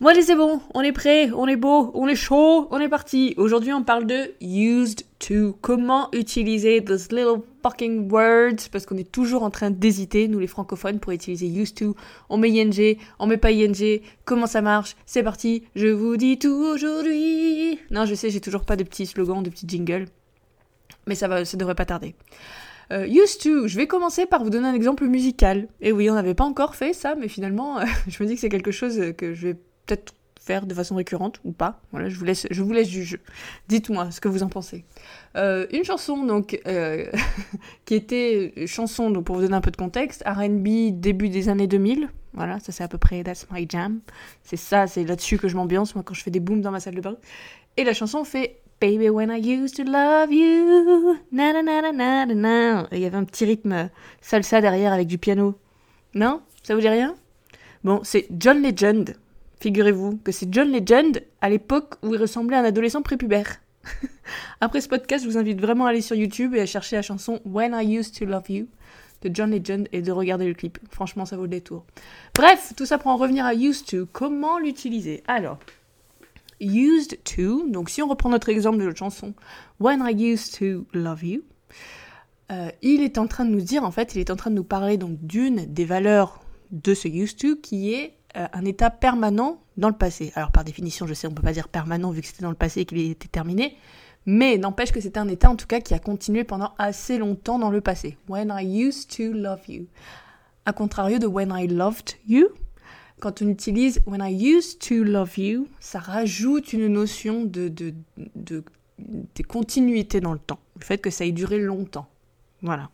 Moi, allez, c'est bon, on est prêt, on est beau, on est chaud, on est parti. Aujourd'hui, on parle de used to. Comment utiliser those little fucking words? Parce qu'on est toujours en train d'hésiter, nous les francophones, pour utiliser used to. On met ing, on met pas ing. Comment ça marche? C'est parti, je vous dis tout aujourd'hui. Non, je sais, j'ai toujours pas de petits slogans, de petits jingles. Mais ça va, ça devrait pas tarder. Euh, used to, je vais commencer par vous donner un exemple musical. Et oui, on n'avait pas encore fait ça, mais finalement, je me dis que c'est quelque chose que je vais peut-être faire de façon récurrente ou pas. Voilà, je vous laisse, je vous laisse juger. Dites-moi ce que vous en pensez. Euh, une chanson donc euh, qui était chanson donc pour vous donner un peu de contexte, R&B début des années 2000. Voilà, ça c'est à peu près That's My Jam. C'est ça, c'est là-dessus que je m'ambiance moi quand je fais des booms dans ma salle de bain. Et la chanson fait Baby when I used to love you, na na na na na na. il y avait un petit rythme salsa derrière avec du piano. Non, ça vous dit rien? Bon, c'est John Legend Figurez-vous que c'est John Legend à l'époque où il ressemblait à un adolescent prépubère. Après ce podcast, je vous invite vraiment à aller sur YouTube et à chercher la chanson When I Used to Love You de John Legend et de regarder le clip. Franchement, ça vaut le détour. Bref, tout ça pour en revenir à used to. Comment l'utiliser? Alors, used to, donc si on reprend notre exemple de notre chanson When I Used to Love You, euh, il est en train de nous dire, en fait, il est en train de nous parler donc d'une des valeurs de ce used to qui est un état permanent dans le passé. Alors par définition, je sais, on ne peut pas dire permanent vu que c'était dans le passé et qu'il était terminé, mais n'empêche que c'était un état en tout cas qui a continué pendant assez longtemps dans le passé. When I used to love you. A contrario de when I loved you, quand on utilise when I used to love you, ça rajoute une notion de, de, de, de continuité dans le temps. Le fait que ça ait duré longtemps. Voilà.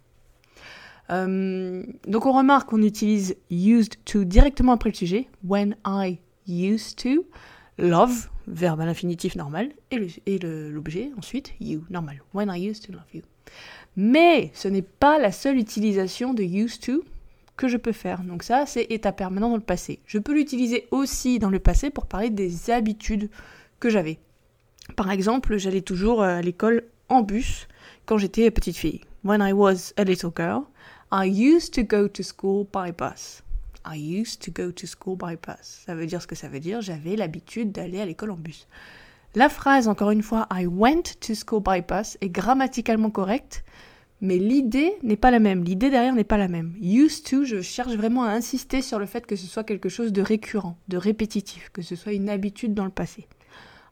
Euh, donc on remarque qu'on utilise used to directement après le sujet. When I used to. Love, verbe à l'infinitif normal. Et l'objet ensuite, you, normal. When I used to love you. Mais ce n'est pas la seule utilisation de used to que je peux faire. Donc ça, c'est état permanent dans le passé. Je peux l'utiliser aussi dans le passé pour parler des habitudes que j'avais. Par exemple, j'allais toujours à l'école en bus quand j'étais petite fille. When I was a little girl, I used to go to school by bus. I used to go to school by bus. Ça veut dire ce que ça veut dire. J'avais l'habitude d'aller à l'école en bus. La phrase, encore une fois, I went to school by bus est grammaticalement correcte, mais l'idée n'est pas la même. L'idée derrière n'est pas la même. Used to, je cherche vraiment à insister sur le fait que ce soit quelque chose de récurrent, de répétitif, que ce soit une habitude dans le passé.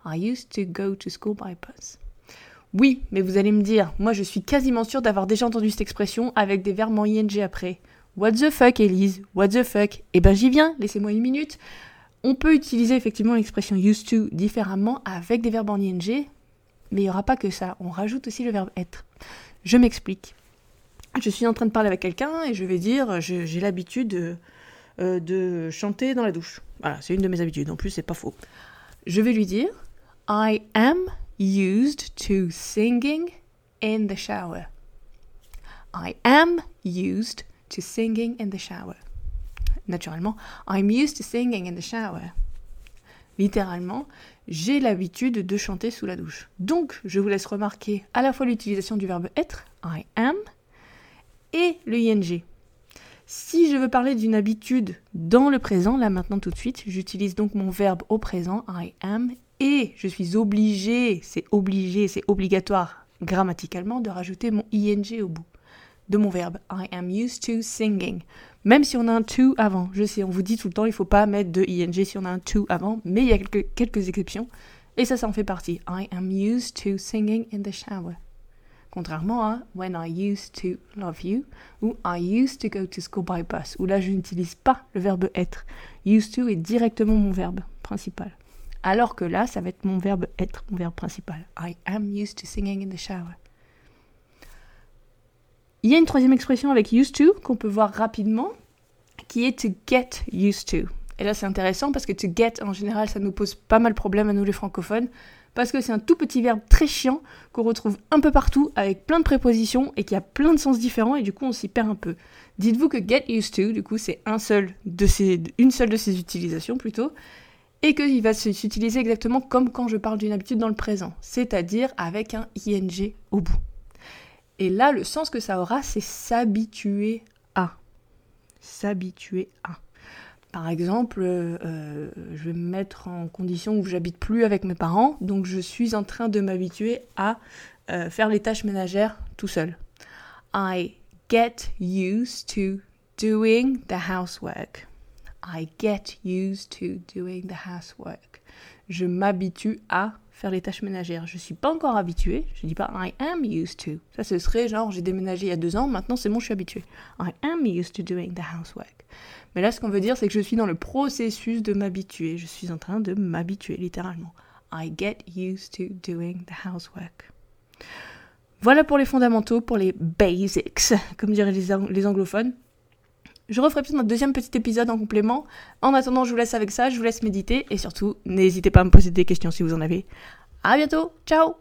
I used to go to school by bus. Oui, mais vous allez me dire, moi je suis quasiment sûre d'avoir déjà entendu cette expression avec des verbes en ing après. What the fuck, Elise? What the fuck? Eh ben j'y viens, laissez-moi une minute. On peut utiliser effectivement l'expression used to différemment avec des verbes en ing, mais il n'y aura pas que ça, on rajoute aussi le verbe être. Je m'explique. Je suis en train de parler avec quelqu'un et je vais dire, j'ai l'habitude euh, de chanter dans la douche. Voilà, c'est une de mes habitudes, en plus c'est pas faux. Je vais lui dire, I am used to singing in the shower. I am used to singing in the shower. Naturellement, I'm used to singing in the shower. Littéralement, j'ai l'habitude de chanter sous la douche. Donc, je vous laisse remarquer à la fois l'utilisation du verbe être, I am, et le ing. Si je veux parler d'une habitude dans le présent, là maintenant tout de suite, j'utilise donc mon verbe au présent, I am, et je suis obligée, c'est obligé, c'est obligatoire grammaticalement de rajouter mon ing au bout de mon verbe. I am used to singing. Même si on a un to avant. Je sais, on vous dit tout le temps, il faut pas mettre de ing si on a un to avant, mais il y a quelques, quelques exceptions. Et ça, ça en fait partie. I am used to singing in the shower. Contrairement à when I used to love you ou I used to go to school by bus, où là je n'utilise pas le verbe être. Used to est directement mon verbe principal. Alors que là, ça va être mon verbe être, mon verbe principal. I am used to singing in the shower. Il y a une troisième expression avec used to qu'on peut voir rapidement, qui est to get used to. Et là, c'est intéressant parce que to get, en général, ça nous pose pas mal de problèmes à nous les francophones, parce que c'est un tout petit verbe très chiant qu'on retrouve un peu partout avec plein de prépositions et qui a plein de sens différents et du coup on s'y perd un peu. Dites-vous que get used to, du coup, c'est un seul de ces, une seule de ces utilisations plutôt, et qu'il va s'utiliser exactement comme quand je parle d'une habitude dans le présent, c'est-à-dire avec un ing au bout. Et là, le sens que ça aura, c'est s'habituer à. S'habituer à. Par exemple, euh, je vais me mettre en condition où j'habite plus avec mes parents, donc je suis en train de m'habituer à euh, faire les tâches ménagères tout seul. I get used to doing the housework. I get used to doing the housework. Je m'habitue à faire les tâches ménagères. Je suis pas encore habituée. Je dis pas I am used to. Ça, ce serait genre j'ai déménagé il y a deux ans, maintenant c'est bon, je suis habituée. I am used to doing the housework. Mais là, ce qu'on veut dire, c'est que je suis dans le processus de m'habituer. Je suis en train de m'habituer, littéralement. I get used to doing the housework. Voilà pour les fondamentaux, pour les basics, comme diraient les, anglophones. Je referai peut-être un deuxième petit épisode en complément. En attendant, je vous laisse avec ça, je vous laisse méditer et surtout, n'hésitez pas à me poser des questions si vous en avez. À bientôt, ciao